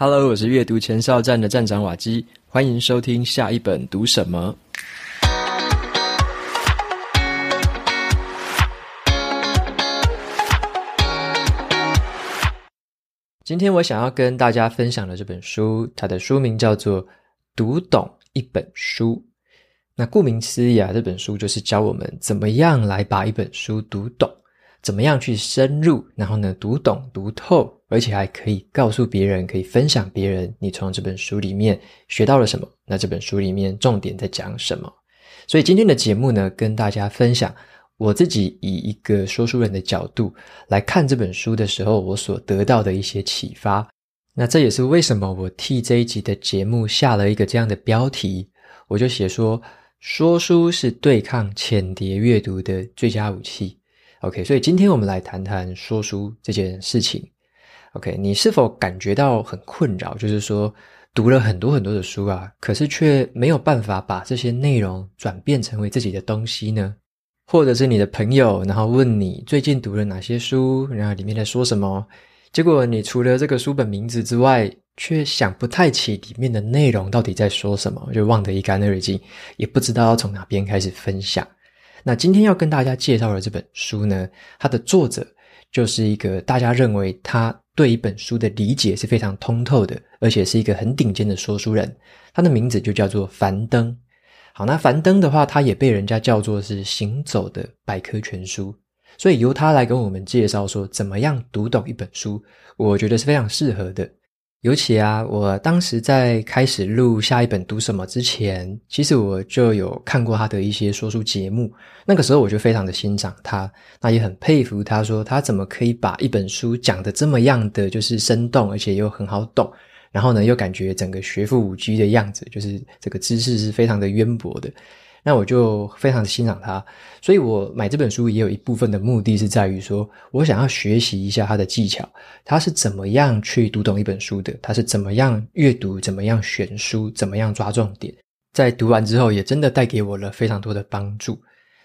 Hello，我是阅读前哨站的站长瓦基，欢迎收听下一本读什么。今天我想要跟大家分享的这本书，它的书名叫做《读懂一本书》。那顾名思义啊，这本书就是教我们怎么样来把一本书读懂。怎么样去深入，然后呢，读懂、读透，而且还可以告诉别人，可以分享别人，你从这本书里面学到了什么？那这本书里面重点在讲什么？所以今天的节目呢，跟大家分享我自己以一个说书人的角度来看这本书的时候，我所得到的一些启发。那这也是为什么我替这一集的节目下了一个这样的标题，我就写说，说书是对抗浅碟阅读的最佳武器。OK，所以今天我们来谈谈说书这件事情。OK，你是否感觉到很困扰？就是说，读了很多很多的书啊，可是却没有办法把这些内容转变成为自己的东西呢？或者是你的朋友，然后问你最近读了哪些书，然后里面在说什么？结果你除了这个书本名字之外，却想不太起里面的内容到底在说什么，就忘得一干二净，也不知道要从哪边开始分享。那今天要跟大家介绍的这本书呢，它的作者就是一个大家认为他对一本书的理解是非常通透的，而且是一个很顶尖的说书人。他的名字就叫做樊登。好，那樊登的话，他也被人家叫做是行走的百科全书。所以由他来跟我们介绍说怎么样读懂一本书，我觉得是非常适合的。尤其啊，我当时在开始录下一本读什么之前，其实我就有看过他的一些说书节目。那个时候我就非常的欣赏他，那也很佩服他说他怎么可以把一本书讲得这么样的就是生动，而且又很好懂，然后呢又感觉整个学富五车的样子，就是这个知识是非常的渊博的。那我就非常的欣赏他，所以我买这本书也有一部分的目的是在于说，我想要学习一下他的技巧，他是怎么样去读懂一本书的，他是怎么样阅读，怎么样选书，怎么样抓重点，在读完之后也真的带给我了非常多的帮助。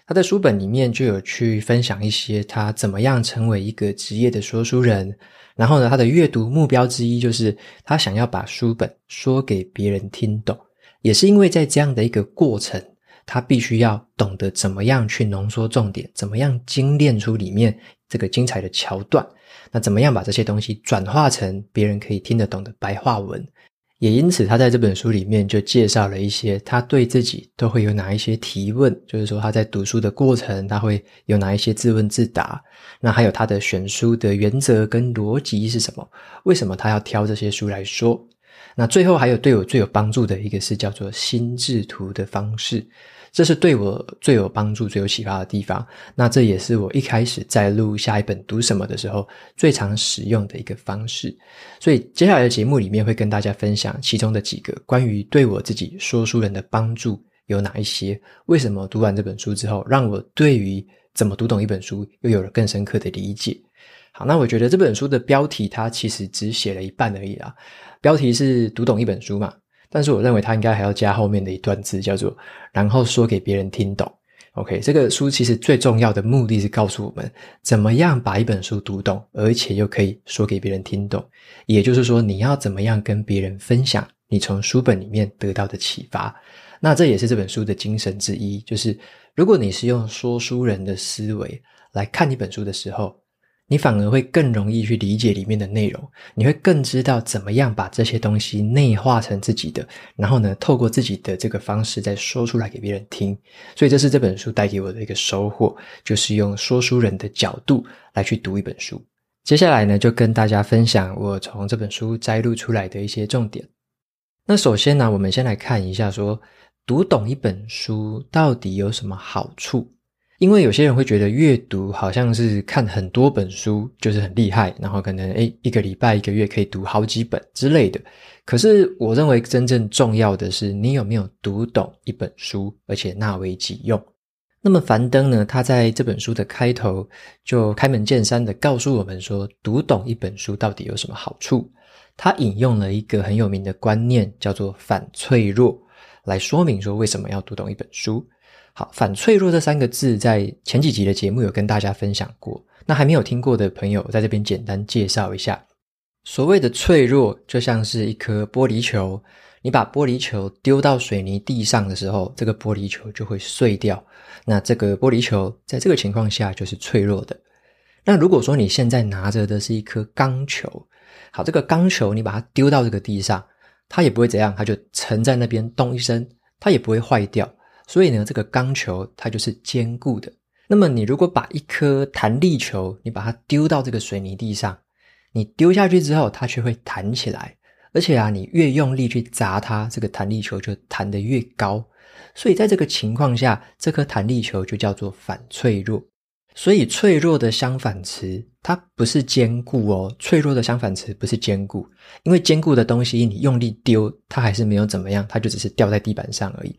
他的书本里面就有去分享一些他怎么样成为一个职业的说书人，然后呢，他的阅读目标之一就是他想要把书本说给别人听懂，也是因为在这样的一个过程。他必须要懂得怎么样去浓缩重点，怎么样精炼出里面这个精彩的桥段，那怎么样把这些东西转化成别人可以听得懂的白话文？也因此，他在这本书里面就介绍了一些他对自己都会有哪一些提问，就是说他在读书的过程，他会有哪一些自问自答，那还有他的选书的原则跟逻辑是什么？为什么他要挑这些书来说？那最后还有对我最有帮助的一个是叫做心智图的方式。这是对我最有帮助、最有启发的地方。那这也是我一开始在录下一本读什么的时候最常使用的一个方式。所以接下来的节目里面会跟大家分享其中的几个关于对我自己说书人的帮助有哪一些？为什么读完这本书之后，让我对于怎么读懂一本书又有了更深刻的理解？好，那我觉得这本书的标题它其实只写了一半而已啦。标题是读懂一本书嘛。但是我认为他应该还要加后面的一段字，叫做“然后说给别人听懂”。OK，这个书其实最重要的目的是告诉我们怎么样把一本书读懂，而且又可以说给别人听懂。也就是说，你要怎么样跟别人分享你从书本里面得到的启发。那这也是这本书的精神之一，就是如果你是用说书人的思维来看一本书的时候。你反而会更容易去理解里面的内容，你会更知道怎么样把这些东西内化成自己的，然后呢，透过自己的这个方式再说出来给别人听。所以这是这本书带给我的一个收获，就是用说书人的角度来去读一本书。接下来呢，就跟大家分享我从这本书摘录出来的一些重点。那首先呢，我们先来看一下说，读懂一本书到底有什么好处。因为有些人会觉得阅读好像是看很多本书就是很厉害，然后可能诶一个礼拜一个月可以读好几本之类的。可是我认为真正重要的是你有没有读懂一本书，而且纳为己用。那么樊登呢，他在这本书的开头就开门见山的告诉我们说，读懂一本书到底有什么好处？他引用了一个很有名的观念，叫做反脆弱，来说明说为什么要读懂一本书。好，反脆弱这三个字在前几集的节目有跟大家分享过。那还没有听过的朋友，在这边简单介绍一下。所谓的脆弱，就像是一颗玻璃球，你把玻璃球丢到水泥地上的时候，这个玻璃球就会碎掉。那这个玻璃球在这个情况下就是脆弱的。那如果说你现在拿着的是一颗钢球，好，这个钢球你把它丢到这个地上，它也不会怎样，它就沉在那边，咚一声，它也不会坏掉。所以呢，这个钢球它就是坚固的。那么你如果把一颗弹力球，你把它丢到这个水泥地上，你丢下去之后，它却会弹起来，而且啊，你越用力去砸它，这个弹力球就弹得越高。所以在这个情况下，这颗弹力球就叫做反脆弱。所以脆弱的相反词，它不是坚固哦。脆弱的相反词不是坚固，因为坚固的东西你用力丢，它还是没有怎么样，它就只是掉在地板上而已。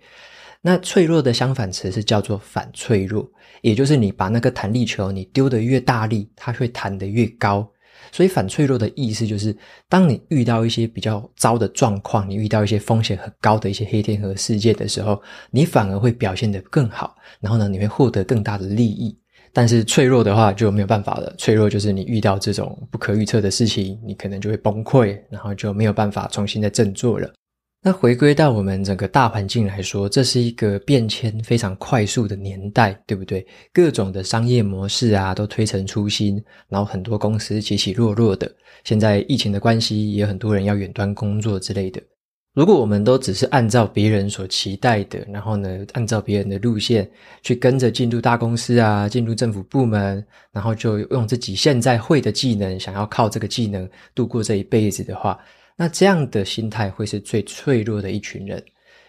那脆弱的相反词是叫做反脆弱，也就是你把那个弹力球你丢得越大力，它会弹得越高。所以反脆弱的意思就是，当你遇到一些比较糟的状况，你遇到一些风险很高的一些黑天鹅事件的时候，你反而会表现得更好，然后呢，你会获得更大的利益。但是脆弱的话就没有办法了，脆弱就是你遇到这种不可预测的事情，你可能就会崩溃，然后就没有办法重新再振作了。那回归到我们整个大环境来说，这是一个变迁非常快速的年代，对不对？各种的商业模式啊，都推陈出新，然后很多公司起起落落的。现在疫情的关系，也很多人要远端工作之类的。如果我们都只是按照别人所期待的，然后呢，按照别人的路线去跟着进入大公司啊，进入政府部门，然后就用自己现在会的技能，想要靠这个技能度过这一辈子的话，那这样的心态会是最脆弱的一群人，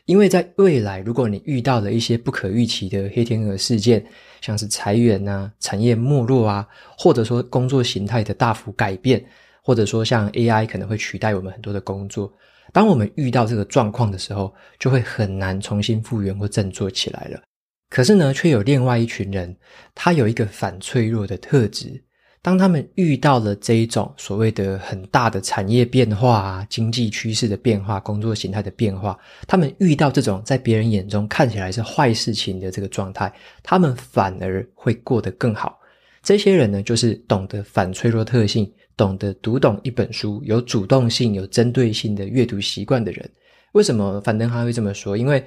因为在未来，如果你遇到了一些不可预期的黑天鹅事件，像是裁员啊、产业没落啊，或者说工作形态的大幅改变，或者说像 AI 可能会取代我们很多的工作，当我们遇到这个状况的时候，就会很难重新复原或振作起来了。可是呢，却有另外一群人，他有一个反脆弱的特质。当他们遇到了这一种所谓的很大的产业变化啊、经济趋势的变化、工作形态的变化，他们遇到这种在别人眼中看起来是坏事情的这个状态，他们反而会过得更好。这些人呢，就是懂得反脆弱特性、懂得读懂一本书、有主动性、有针对性的阅读习惯的人。为什么樊登哈会这么说？因为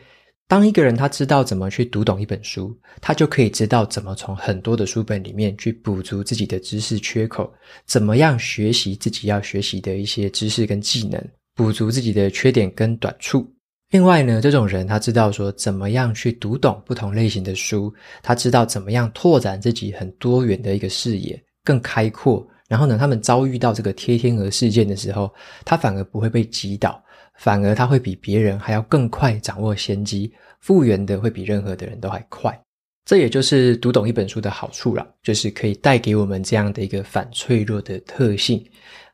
当一个人他知道怎么去读懂一本书，他就可以知道怎么从很多的书本里面去补足自己的知识缺口，怎么样学习自己要学习的一些知识跟技能，补足自己的缺点跟短处。另外呢，这种人他知道说怎么样去读懂不同类型的书，他知道怎么样拓展自己很多元的一个视野，更开阔。然后呢，他们遭遇到这个贴天鹅事件的时候，他反而不会被击倒。反而他会比别人还要更快掌握先机，复原的会比任何的人都还快。这也就是读懂一本书的好处啦，就是可以带给我们这样的一个反脆弱的特性。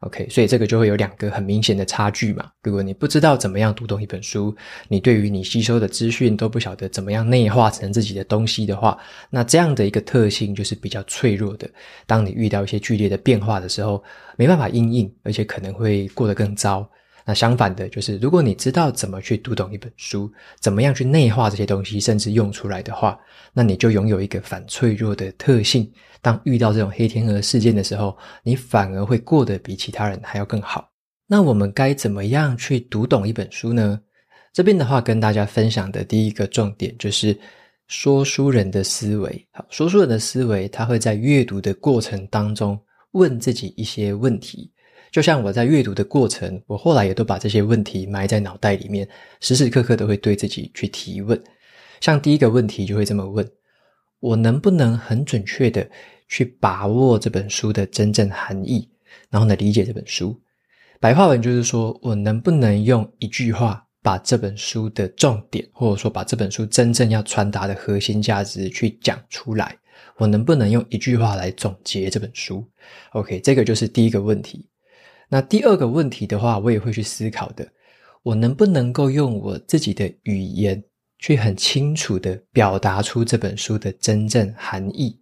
OK，所以这个就会有两个很明显的差距嘛。如果你不知道怎么样读懂一本书，你对于你吸收的资讯都不晓得怎么样内化成自己的东西的话，那这样的一个特性就是比较脆弱的。当你遇到一些剧烈的变化的时候，没办法因应，而且可能会过得更糟。那相反的，就是如果你知道怎么去读懂一本书，怎么样去内化这些东西，甚至用出来的话，那你就拥有一个反脆弱的特性。当遇到这种黑天鹅事件的时候，你反而会过得比其他人还要更好。那我们该怎么样去读懂一本书呢？这边的话，跟大家分享的第一个重点就是说书人的思维。好，说书人的思维，他会在阅读的过程当中问自己一些问题。就像我在阅读的过程，我后来也都把这些问题埋在脑袋里面，时时刻刻都会对自己去提问。像第一个问题就会这么问：我能不能很准确的去把握这本书的真正含义，然后呢，理解这本书？白话文就是说，我能不能用一句话把这本书的重点，或者说把这本书真正要传达的核心价值去讲出来？我能不能用一句话来总结这本书？OK，这个就是第一个问题。那第二个问题的话，我也会去思考的。我能不能够用我自己的语言，去很清楚地表达出这本书的真正含义？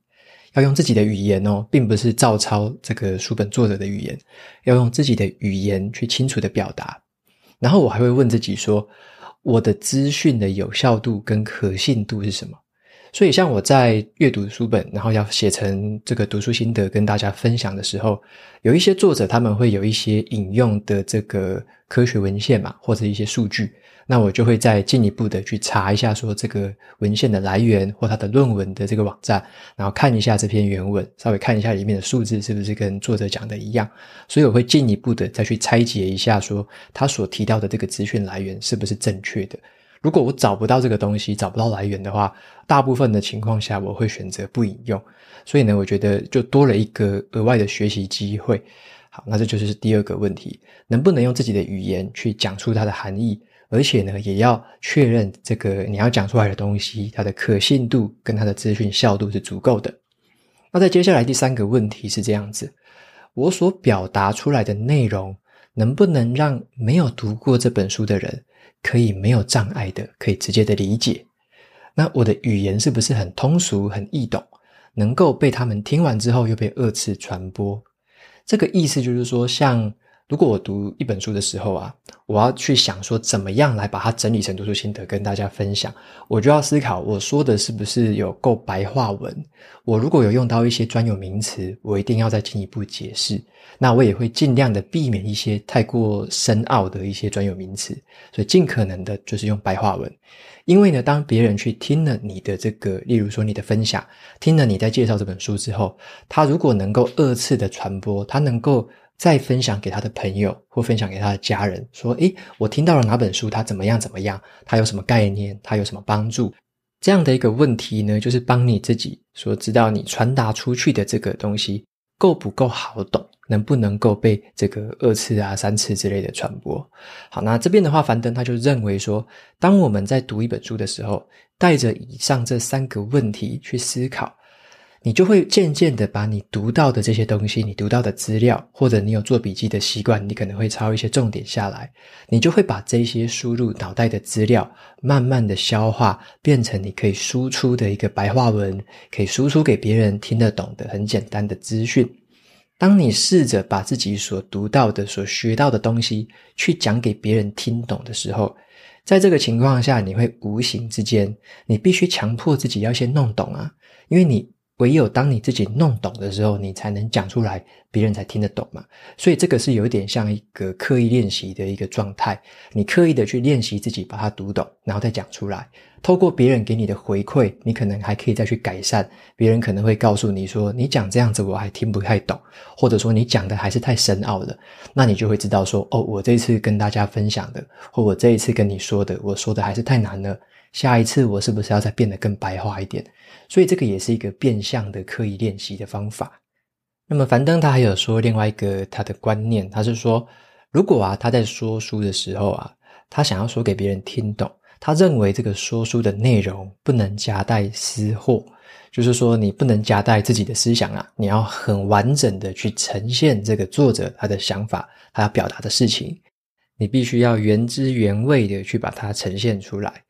要用自己的语言哦，并不是照抄这个书本作者的语言，要用自己的语言去清楚地表达。然后我还会问自己说，我的资讯的有效度跟可信度是什么？所以，像我在阅读书本，然后要写成这个读书心得跟大家分享的时候，有一些作者他们会有一些引用的这个科学文献嘛，或者一些数据，那我就会再进一步的去查一下，说这个文献的来源或他的论文的这个网站，然后看一下这篇原文，稍微看一下里面的数字是不是跟作者讲的一样，所以我会进一步的再去拆解一下，说他所提到的这个资讯来源是不是正确的。如果我找不到这个东西，找不到来源的话，大部分的情况下我会选择不引用。所以呢，我觉得就多了一个额外的学习机会。好，那这就是第二个问题：能不能用自己的语言去讲出它的含义？而且呢，也要确认这个你要讲出来的东西，它的可信度跟它的资讯效度是足够的。那在接下来第三个问题是这样子：我所表达出来的内容，能不能让没有读过这本书的人，可以没有障碍的，可以直接的理解。那我的语言是不是很通俗、很易懂，能够被他们听完之后又被二次传播？这个意思就是说，像如果我读一本书的时候啊，我要去想说怎么样来把它整理成读书心得跟大家分享，我就要思考我说的是不是有够白话文。我如果有用到一些专有名词，我一定要再进一步解释。那我也会尽量的避免一些太过深奥的一些专有名词，所以尽可能的就是用白话文。因为呢，当别人去听了你的这个，例如说你的分享，听了你在介绍这本书之后，他如果能够二次的传播，他能够再分享给他的朋友或分享给他的家人，说：“诶，我听到了哪本书，他怎么样怎么样，他有什么概念，他有什么帮助。”这样的一个问题呢，就是帮你自己所知道你传达出去的这个东西。够不够好懂？能不能够被这个二次啊、三次之类的传播？好，那这边的话，樊登他就认为说，当我们在读一本书的时候，带着以上这三个问题去思考。你就会渐渐的把你读到的这些东西，你读到的资料，或者你有做笔记的习惯，你可能会抄一些重点下来，你就会把这些输入脑袋的资料，慢慢的消化，变成你可以输出的一个白话文，可以输出给别人听得懂的很简单的资讯。当你试着把自己所读到的、所学到的东西去讲给别人听懂的时候，在这个情况下，你会无形之间，你必须强迫自己要先弄懂啊，因为你。唯有当你自己弄懂的时候，你才能讲出来，别人才听得懂嘛。所以这个是有点像一个刻意练习的一个状态。你刻意的去练习自己把它读懂，然后再讲出来。透过别人给你的回馈，你可能还可以再去改善。别人可能会告诉你说：“你讲这样子我还听不太懂，或者说你讲的还是太深奥了。”那你就会知道说：“哦，我这一次跟大家分享的，或我这一次跟你说的，我说的还是太难了。下一次我是不是要再变得更白话一点？”所以这个也是一个变相的刻意练习的方法。那么樊登他还有说另外一个他的观念，他是说，如果啊他在说书的时候啊，他想要说给别人听懂，他认为这个说书的内容不能夹带私货，就是说你不能夹带自己的思想啊，你要很完整的去呈现这个作者他的想法，他要表达的事情，你必须要原汁原味的去把它呈现出来。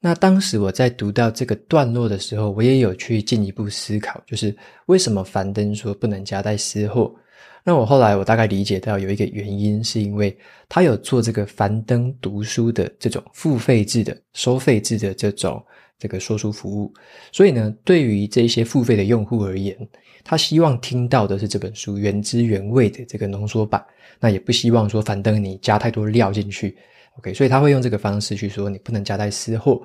那当时我在读到这个段落的时候，我也有去进一步思考，就是为什么樊登说不能夹带私货？那我后来我大概理解到有一个原因，是因为他有做这个樊登读书的这种付费制的、收费制的这种这个说书服务，所以呢，对于这些付费的用户而言，他希望听到的是这本书原汁原味的这个浓缩版，那也不希望说樊登你加太多料进去。OK，所以他会用这个方式去说，你不能夹带私货。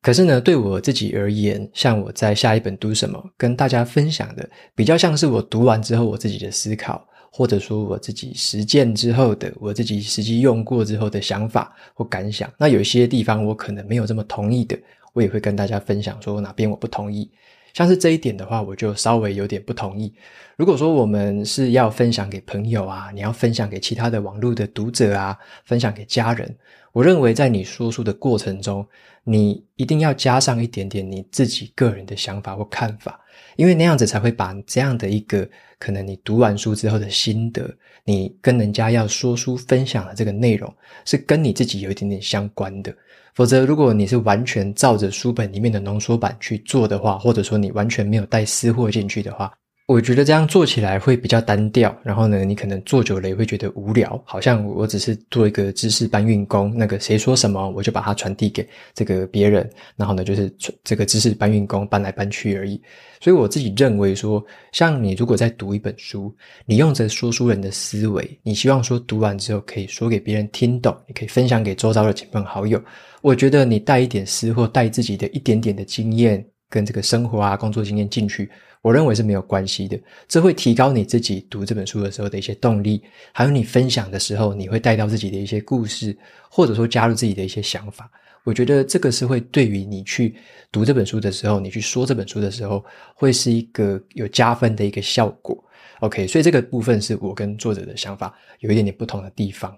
可是呢，对我自己而言，像我在下一本读什么，跟大家分享的，比较像是我读完之后我自己的思考，或者说我自己实践之后的，我自己实际用过之后的想法或感想。那有些地方我可能没有这么同意的，我也会跟大家分享说哪边我不同意。像是这一点的话，我就稍微有点不同意。如果说我们是要分享给朋友啊，你要分享给其他的网络的读者啊，分享给家人，我认为在你说书的过程中，你一定要加上一点点你自己个人的想法或看法，因为那样子才会把这样的一个可能你读完书之后的心得，你跟人家要说书分享的这个内容，是跟你自己有一点点相关的。否则，如果你是完全照着书本里面的浓缩版去做的话，或者说你完全没有带私货进去的话，我觉得这样做起来会比较单调，然后呢，你可能做久了也会觉得无聊，好像我只是做一个知识搬运工，那个谁说什么我就把它传递给这个别人，然后呢，就是这个知识搬运工搬来搬去而已。所以我自己认为说，像你如果在读一本书，你用着说书人的思维，你希望说读完之后可以说给别人听懂，你可以分享给周遭的亲朋好友。我觉得你带一点私或，带自己的一点点的经验跟这个生活啊、工作经验进去。我认为是没有关系的，这会提高你自己读这本书的时候的一些动力，还有你分享的时候，你会带到自己的一些故事，或者说加入自己的一些想法。我觉得这个是会对于你去读这本书的时候，你去说这本书的时候，会是一个有加分的一个效果。OK，所以这个部分是我跟作者的想法有一点点不同的地方。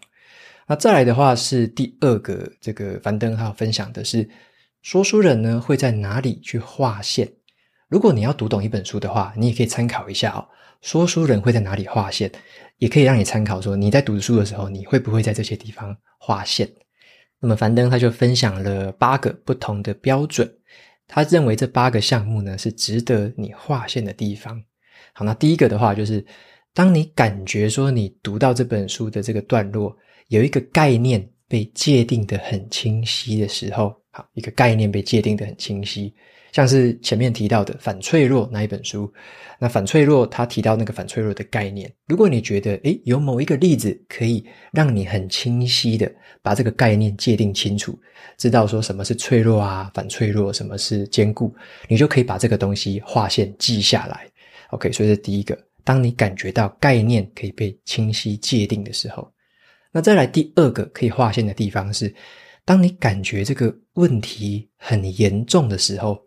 那再来的话是第二个，这个樊登他分享的是说书人呢会在哪里去划线。如果你要读懂一本书的话，你也可以参考一下哦。说书人会在哪里划线，也可以让你参考说你在读书的时候，你会不会在这些地方划线？那么樊登他就分享了八个不同的标准，他认为这八个项目呢是值得你划线的地方。好，那第一个的话就是，当你感觉说你读到这本书的这个段落有一个概念被界定得很清晰的时候，好，一个概念被界定得很清晰。像是前面提到的反脆弱那一本书，那反脆弱他提到那个反脆弱的概念。如果你觉得诶有某一个例子可以让你很清晰的把这个概念界定清楚，知道说什么是脆弱啊，反脆弱，什么是坚固，你就可以把这个东西划线记下来。OK，所以这是第一个。当你感觉到概念可以被清晰界定的时候，那再来第二个可以划线的地方是，当你感觉这个问题很严重的时候。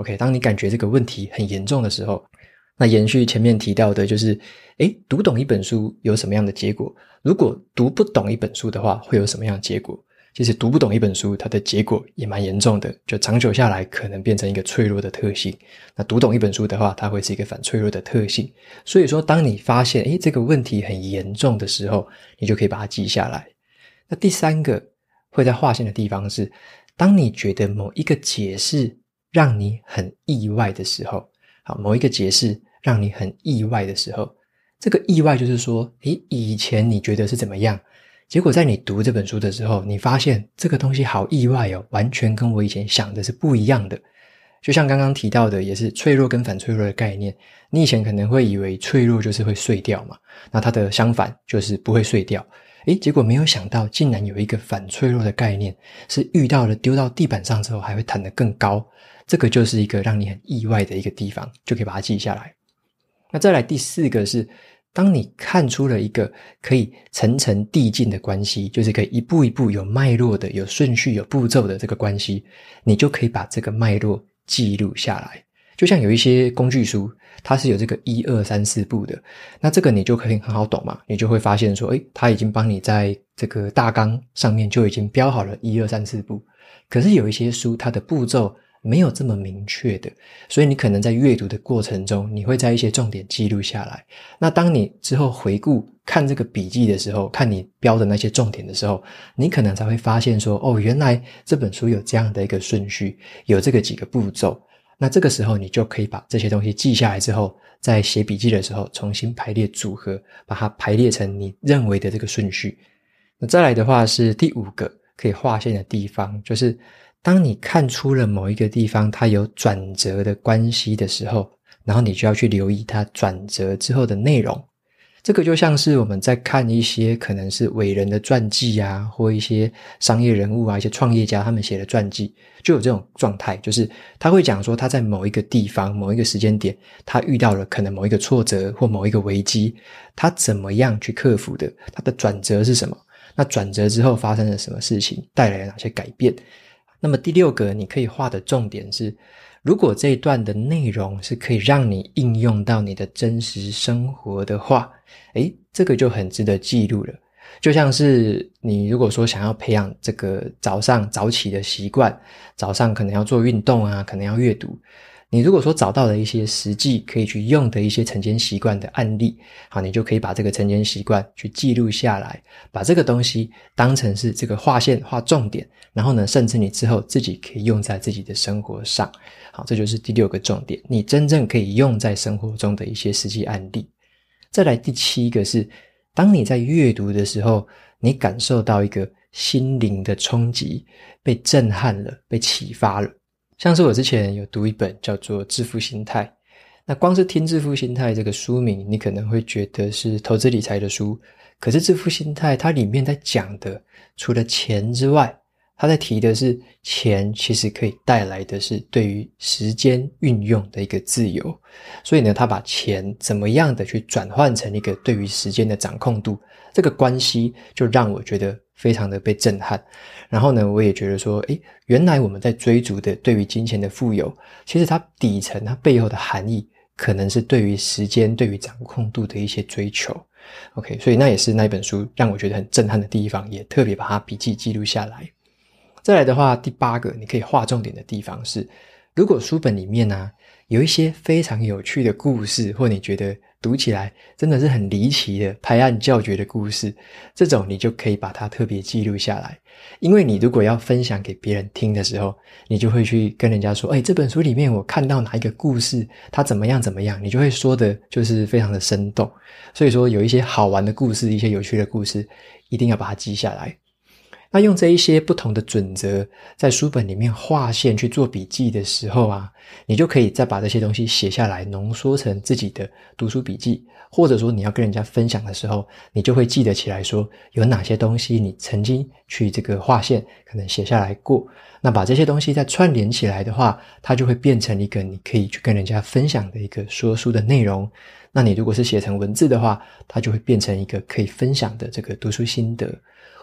OK，当你感觉这个问题很严重的时候，那延续前面提到的，就是，诶，读懂一本书有什么样的结果？如果读不懂一本书的话，会有什么样的结果？其实读不懂一本书，它的结果也蛮严重的，就长久下来可能变成一个脆弱的特性。那读懂一本书的话，它会是一个反脆弱的特性。所以说，当你发现，诶，这个问题很严重的时候，你就可以把它记下来。那第三个会在划线的地方是，当你觉得某一个解释。让你很意外的时候，好，某一个解释让你很意外的时候，这个意外就是说，诶，以前你觉得是怎么样，结果在你读这本书的时候，你发现这个东西好意外哦，完全跟我以前想的是不一样的。就像刚刚提到的，也是脆弱跟反脆弱的概念，你以前可能会以为脆弱就是会碎掉嘛，那它的相反就是不会碎掉。诶，结果没有想到，竟然有一个反脆弱的概念，是遇到了丢到地板上之后还会弹得更高。这个就是一个让你很意外的一个地方，就可以把它记下来。那再来第四个是，当你看出了一个可以层层递进的关系，就是可以一步一步有脉络的、有顺序、有步骤的这个关系，你就可以把这个脉络记录下来。就像有一些工具书，它是有这个一二三四步的，那这个你就可以很好懂嘛，你就会发现说，诶，它已经帮你在这个大纲上面就已经标好了一二三四步。可是有一些书，它的步骤没有这么明确的，所以你可能在阅读的过程中，你会在一些重点记录下来。那当你之后回顾看这个笔记的时候，看你标的那些重点的时候，你可能才会发现说，哦，原来这本书有这样的一个顺序，有这个几个步骤。那这个时候你就可以把这些东西记下来之后，在写笔记的时候重新排列组合，把它排列成你认为的这个顺序。那再来的话是第五个可以划线的地方，就是。当你看出了某一个地方它有转折的关系的时候，然后你就要去留意它转折之后的内容。这个就像是我们在看一些可能是伟人的传记啊，或一些商业人物啊、一些创业家他们写的传记，就有这种状态，就是他会讲说他在某一个地方、某一个时间点，他遇到了可能某一个挫折或某一个危机，他怎么样去克服的？他的转折是什么？那转折之后发生了什么事情？带来了哪些改变？那么第六个你可以画的重点是，如果这一段的内容是可以让你应用到你的真实生活的话，诶，这个就很值得记录了。就像是你如果说想要培养这个早上早起的习惯，早上可能要做运动啊，可能要阅读，你如果说找到了一些实际可以去用的一些晨间习惯的案例，好，你就可以把这个晨间习惯去记录下来，把这个东西当成是这个划线划重点，然后呢，甚至你之后自己可以用在自己的生活上。好，这就是第六个重点，你真正可以用在生活中的一些实际案例。再来第七个是，当你在阅读的时候，你感受到一个心灵的冲击，被震撼了，被启发了。像是我之前有读一本叫做《致富心态》，那光是听《致富心态》这个书名，你可能会觉得是投资理财的书。可是《致富心态》它里面在讲的，除了钱之外，它在提的是钱其实可以带来的是对于时间运用的一个自由。所以呢，他把钱怎么样的去转换成一个对于时间的掌控度，这个关系就让我觉得非常的被震撼。然后呢，我也觉得说，诶，原来我们在追逐的对于金钱的富有，其实它底层它背后的含义，可能是对于时间、对于掌控度的一些追求。OK，所以那也是那一本书让我觉得很震撼的地方，也特别把它笔记记录下来。再来的话，第八个你可以划重点的地方是，如果书本里面呢、有一些非常有趣的故事，或你觉得。读起来真的是很离奇的拍案叫绝的故事，这种你就可以把它特别记录下来。因为你如果要分享给别人听的时候，你就会去跟人家说：“哎，这本书里面我看到哪一个故事，它怎么样怎么样。”你就会说的就是非常的生动。所以说，有一些好玩的故事，一些有趣的故事，一定要把它记下来。那用这一些不同的准则，在书本里面划线去做笔记的时候啊，你就可以再把这些东西写下来，浓缩成自己的读书笔记，或者说你要跟人家分享的时候，你就会记得起来说有哪些东西你曾经去这个划线，可能写下来过。那把这些东西再串联起来的话，它就会变成一个你可以去跟人家分享的一个说书的内容。那你如果是写成文字的话，它就会变成一个可以分享的这个读书心得。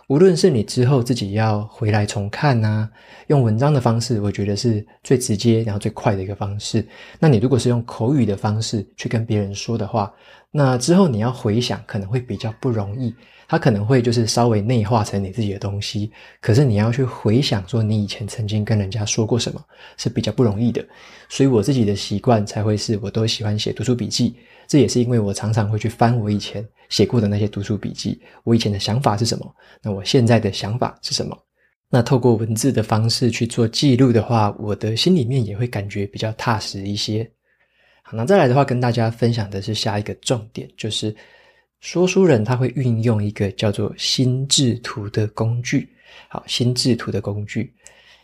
无论是你之后自己要回来重看啊，用文章的方式，我觉得是最直接然后最快的一个方式。那你如果是用口语的方式去跟别人说的话，那之后你要回想可能会比较不容易，它可能会就是稍微内化成你自己的东西。可是你要去回想说你以前曾经跟人家说过什么，是比较不容易的。所以我自己的习惯才会是我都喜欢写读书笔记。这也是因为我常常会去翻我以前写过的那些读书笔记，我以前的想法是什么？那我现在的想法是什么？那透过文字的方式去做记录的话，我的心里面也会感觉比较踏实一些。好，那再来的话，跟大家分享的是下一个重点，就是说书人他会运用一个叫做心智图的工具。好，心智图的工具。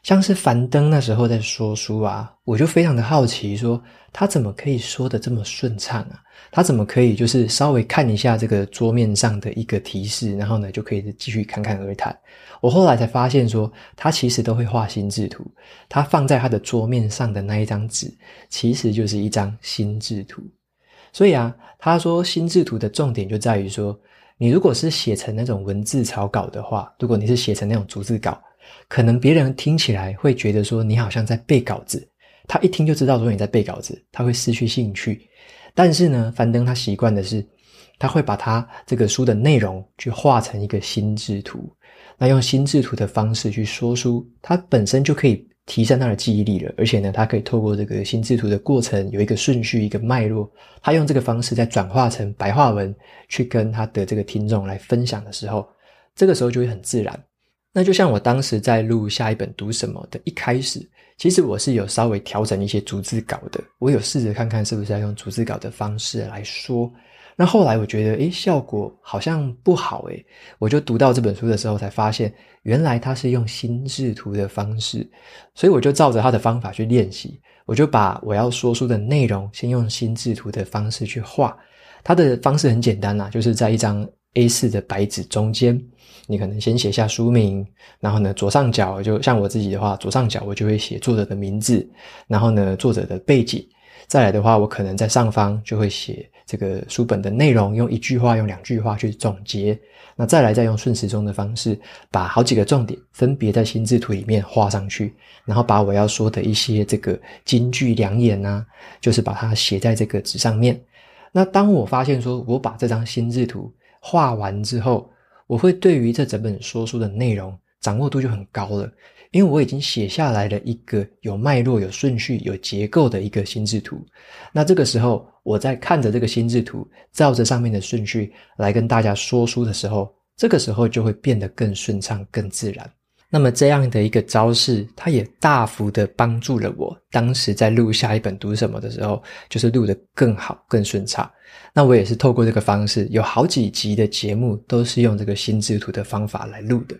像是樊登那时候在说书啊，我就非常的好奇，说他怎么可以说得这么顺畅啊？他怎么可以就是稍微看一下这个桌面上的一个提示，然后呢就可以继续侃侃而谈？我后来才发现说，他其实都会画心智图，他放在他的桌面上的那一张纸，其实就是一张心智图。所以啊，他说心智图的重点就在于说，你如果是写成那种文字草稿的话，如果你是写成那种逐字稿。可能别人听起来会觉得说你好像在背稿子，他一听就知道说你在背稿子，他会失去兴趣。但是呢，樊登他习惯的是，他会把他这个书的内容去画成一个心智图，那用心智图的方式去说书，他本身就可以提升他的记忆力了。而且呢，他可以透过这个心智图的过程，有一个顺序、一个脉络，他用这个方式再转化成白话文，去跟他的这个听众来分享的时候，这个时候就会很自然。那就像我当时在录下一本读什么的一开始，其实我是有稍微调整一些逐字稿的，我有试着看看是不是要用逐字稿的方式来说。那后来我觉得，诶，效果好像不好，诶，我就读到这本书的时候才发现，原来他是用心智图的方式，所以我就照着他的方法去练习，我就把我要说书的内容先用心智图的方式去画。他的方式很简单啦，就是在一张 A4 的白纸中间。你可能先写下书名，然后呢，左上角就像我自己的话，左上角我就会写作者的名字，然后呢，作者的背景。再来的话，我可能在上方就会写这个书本的内容，用一句话、用两句话去总结。那再来再用顺时钟的方式，把好几个重点分别在心智图里面画上去，然后把我要说的一些这个金句良言啊，就是把它写在这个纸上面。那当我发现说我把这张心智图画完之后，我会对于这整本说书的内容掌握度就很高了，因为我已经写下来了一个有脉络、有顺序、有结构的一个心智图。那这个时候，我在看着这个心智图，照着上面的顺序来跟大家说书的时候，这个时候就会变得更顺畅、更自然。那么这样的一个招式，它也大幅的帮助了我。当时在录下一本读什么的时候，就是录得更好、更顺畅。那我也是透过这个方式，有好几集的节目都是用这个心智图的方法来录的。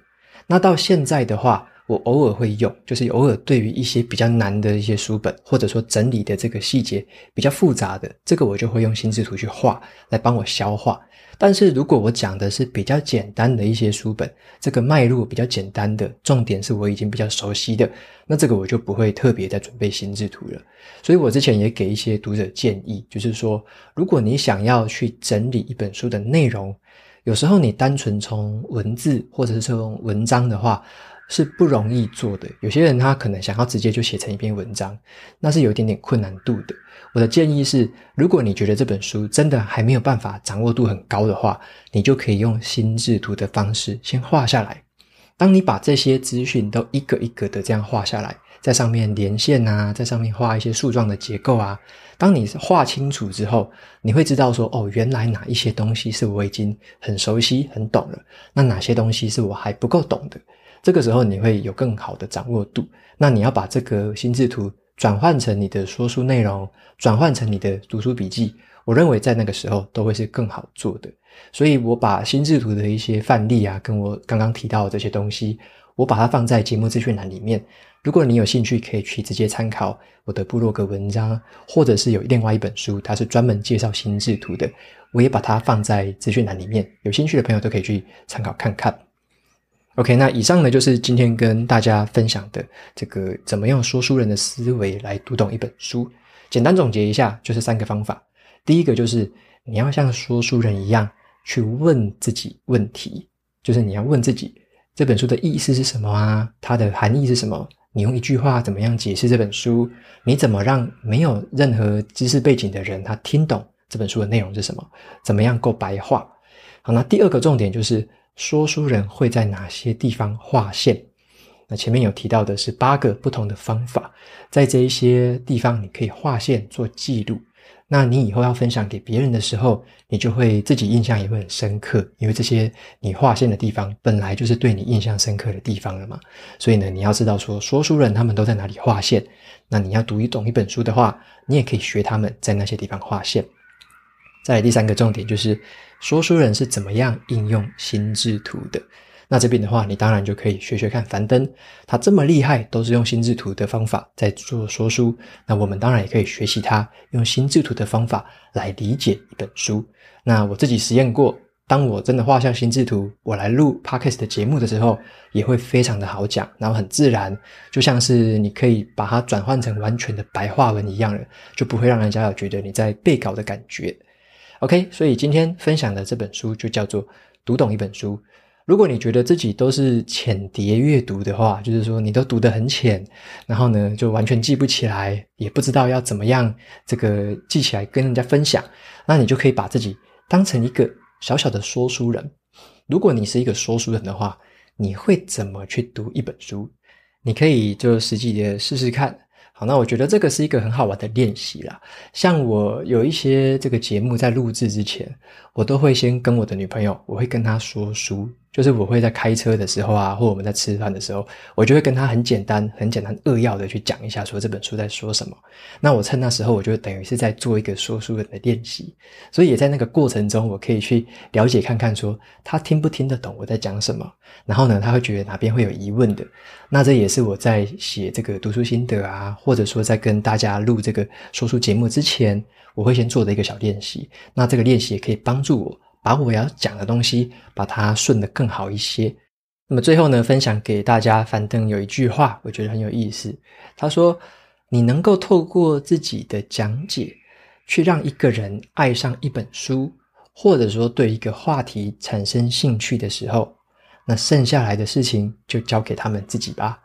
那到现在的话，我偶尔会用，就是偶尔对于一些比较难的一些书本，或者说整理的这个细节比较复杂的，这个我就会用心智图去画，来帮我消化。但是如果我讲的是比较简单的一些书本，这个脉络比较简单的，重点是我已经比较熟悉的，那这个我就不会特别再准备心智图了。所以我之前也给一些读者建议，就是说，如果你想要去整理一本书的内容，有时候你单纯从文字或者是从文章的话，是不容易做的。有些人他可能想要直接就写成一篇文章，那是有一点点困难度的。我的建议是，如果你觉得这本书真的还没有办法掌握度很高的话，你就可以用心智图的方式先画下来。当你把这些资讯都一个一个的这样画下来，在上面连线啊，在上面画一些树状的结构啊。当你画清楚之后，你会知道说，哦，原来哪一些东西是我已经很熟悉、很懂了，那哪些东西是我还不够懂的。这个时候你会有更好的掌握度。那你要把这个心智图。转换成你的说书内容，转换成你的读书笔记，我认为在那个时候都会是更好做的。所以我把心智图的一些范例啊，跟我刚刚提到的这些东西，我把它放在节目资讯栏里面。如果你有兴趣，可以去直接参考我的部落格文章，或者是有另外一本书，它是专门介绍心智图的，我也把它放在资讯栏里面。有兴趣的朋友都可以去参考看看。OK，那以上呢，就是今天跟大家分享的这个怎么用说书人的思维来读懂一本书。简单总结一下，就是三个方法。第一个就是你要像说书人一样去问自己问题，就是你要问自己这本书的意思是什么啊？它的含义是什么？你用一句话怎么样解释这本书？你怎么让没有任何知识背景的人他听懂这本书的内容是什么？怎么样够白话？好，那第二个重点就是。说书人会在哪些地方划线？那前面有提到的是八个不同的方法，在这一些地方你可以划线做记录。那你以后要分享给别人的时候，你就会自己印象也会很深刻，因为这些你划线的地方本来就是对你印象深刻的地方了嘛。所以呢，你要知道说说书人他们都在哪里划线。那你要读一懂一本书的话，你也可以学他们在那些地方划线。再来第三个重点就是。说书人是怎么样应用心智图的？那这边的话，你当然就可以学学看樊登，他这么厉害，都是用心智图的方法在做说书。那我们当然也可以学习他用心智图的方法来理解一本书。那我自己实验过，当我真的画下心智图，我来录 Podcast 的节目的时候，也会非常的好讲，然后很自然，就像是你可以把它转换成完全的白话文一样了，就不会让人家有觉得你在背稿的感觉。OK，所以今天分享的这本书就叫做《读懂一本书》。如果你觉得自己都是浅碟阅读的话，就是说你都读得很浅，然后呢就完全记不起来，也不知道要怎么样这个记起来跟人家分享，那你就可以把自己当成一个小小的说书人。如果你是一个说书人的话，你会怎么去读一本书？你可以就实际的试试看。那我觉得这个是一个很好玩的练习啦。像我有一些这个节目在录制之前，我都会先跟我的女朋友，我会跟她说书。就是我会在开车的时候啊，或我们在吃饭的时候，我就会跟他很简单、很简单扼要的去讲一下，说这本书在说什么。那我趁那时候，我就等于是在做一个说书人的练习，所以也在那个过程中，我可以去了解看看，说他听不听得懂我在讲什么。然后呢，他会觉得哪边会有疑问的。那这也是我在写这个读书心得啊，或者说在跟大家录这个说书节目之前，我会先做的一个小练习。那这个练习也可以帮助我。把我要讲的东西，把它顺得更好一些。那么最后呢，分享给大家，樊登有一句话，我觉得很有意思。他说：“你能够透过自己的讲解，去让一个人爱上一本书，或者说对一个话题产生兴趣的时候，那剩下来的事情就交给他们自己吧。”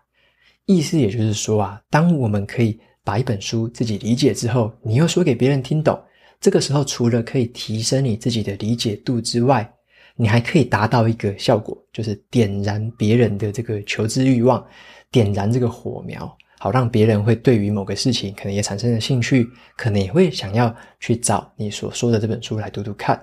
意思也就是说啊，当我们可以把一本书自己理解之后，你又说给别人听懂。这个时候，除了可以提升你自己的理解度之外，你还可以达到一个效果，就是点燃别人的这个求知欲望，点燃这个火苗，好让别人会对于某个事情可能也产生了兴趣，可能也会想要去找你所说的这本书来读读看。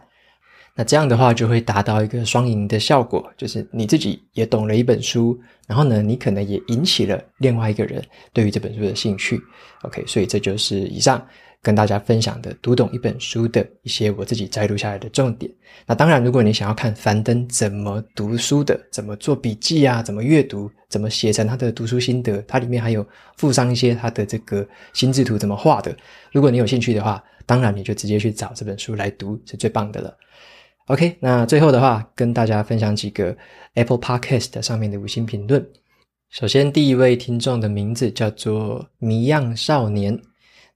那这样的话就会达到一个双赢的效果，就是你自己也懂了一本书，然后呢，你可能也引起了另外一个人对于这本书的兴趣。OK，所以这就是以上跟大家分享的读懂一本书的一些我自己摘录下来的重点。那当然，如果你想要看樊登怎么读书的，怎么做笔记啊，怎么阅读，怎么写成他的读书心得，它里面还有附上一些他的这个心智图怎么画的。如果你有兴趣的话，当然你就直接去找这本书来读，是最棒的了。OK，那最后的话，跟大家分享几个 Apple Podcast 上面的五星评论。首先，第一位听众的名字叫做迷样少年，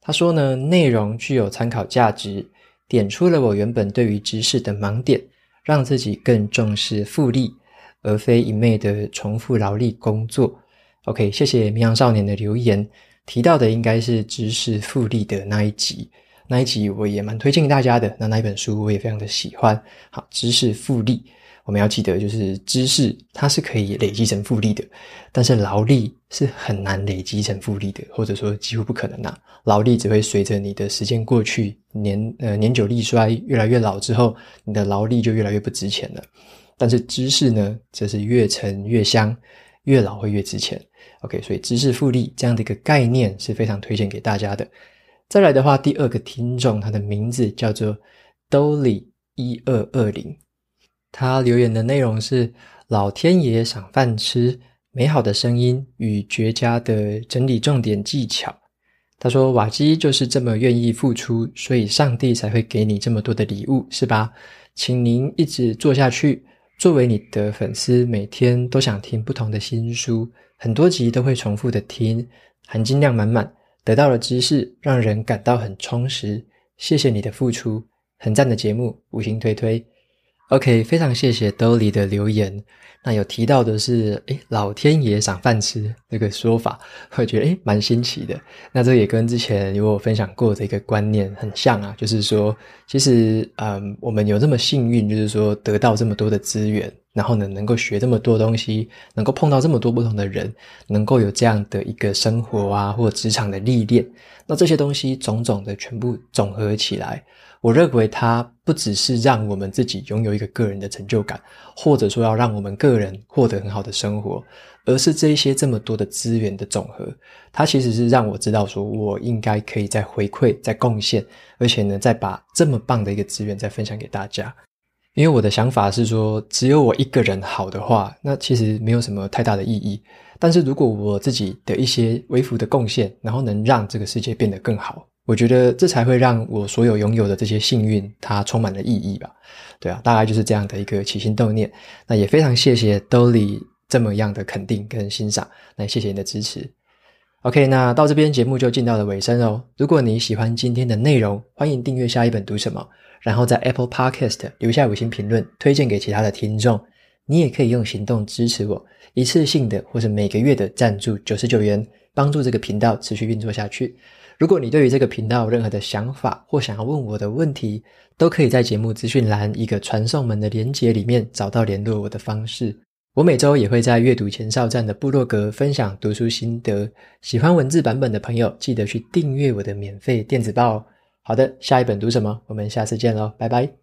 他说呢，内容具有参考价值，点出了我原本对于知识的盲点，让自己更重视复利，而非一昧的重复劳力工作。OK，谢谢迷样少年的留言，提到的应该是知识复利的那一集。那一集我也蛮推荐给大家的，那那一本书我也非常的喜欢。好，知识复利，我们要记得，就是知识它是可以累积成复利的，但是劳力是很难累积成复利的，或者说几乎不可能呐。劳力只会随着你的时间过去，年呃年久力衰，越来越老之后，你的劳力就越来越不值钱了。但是知识呢，则是越陈越香，越老会越值钱。OK，所以知识复利这样的一个概念是非常推荐给大家的。再来的话，第二个听众，他的名字叫做 Dolly 一二二零，他留言的内容是：老天爷赏饭吃，美好的声音与绝佳的整理重点技巧。他说：瓦基就是这么愿意付出，所以上帝才会给你这么多的礼物，是吧？请您一直做下去。作为你的粉丝，每天都想听不同的新书，很多集都会重复的听，含金量满满。得到的知识让人感到很充实，谢谢你的付出，很赞的节目，五星推推。OK，非常谢谢 Dolly 的留言。那有提到的是，诶，老天爷赏饭吃这个说法，我觉得诶蛮新奇的。那这也跟之前有我分享过的一个观念很像啊，就是说，其实嗯，我们有这么幸运，就是说得到这么多的资源。然后呢，能够学这么多东西，能够碰到这么多不同的人，能够有这样的一个生活啊，或职场的历练，那这些东西种种的全部总合起来，我认为它不只是让我们自己拥有一个个人的成就感，或者说要让我们个人获得很好的生活，而是这一些这么多的资源的总和，它其实是让我知道说，我应该可以再回馈、再贡献，而且呢，再把这么棒的一个资源再分享给大家。因为我的想法是说，只有我一个人好的话，那其实没有什么太大的意义。但是如果我自己的一些微幅的贡献，然后能让这个世界变得更好，我觉得这才会让我所有拥有的这些幸运，它充满了意义吧。对啊，大概就是这样的一个起心动念。那也非常谢谢 Dolly 这么样的肯定跟欣赏，那谢谢你的支持。OK，那到这边节目就进到了尾声哦。如果你喜欢今天的内容，欢迎订阅下一本读什么。然后在 Apple Podcast 留下五星评论，推荐给其他的听众。你也可以用行动支持我，一次性的或是每个月的赞助九十九元，帮助这个频道持续运作下去。如果你对于这个频道有任何的想法或想要问我的问题，都可以在节目资讯栏一个传送门的连结里面找到联络我的方式。我每周也会在阅读前哨站的部落格分享读书心得，喜欢文字版本的朋友记得去订阅我的免费电子报。好的，下一本读什么？我们下次见喽，拜拜。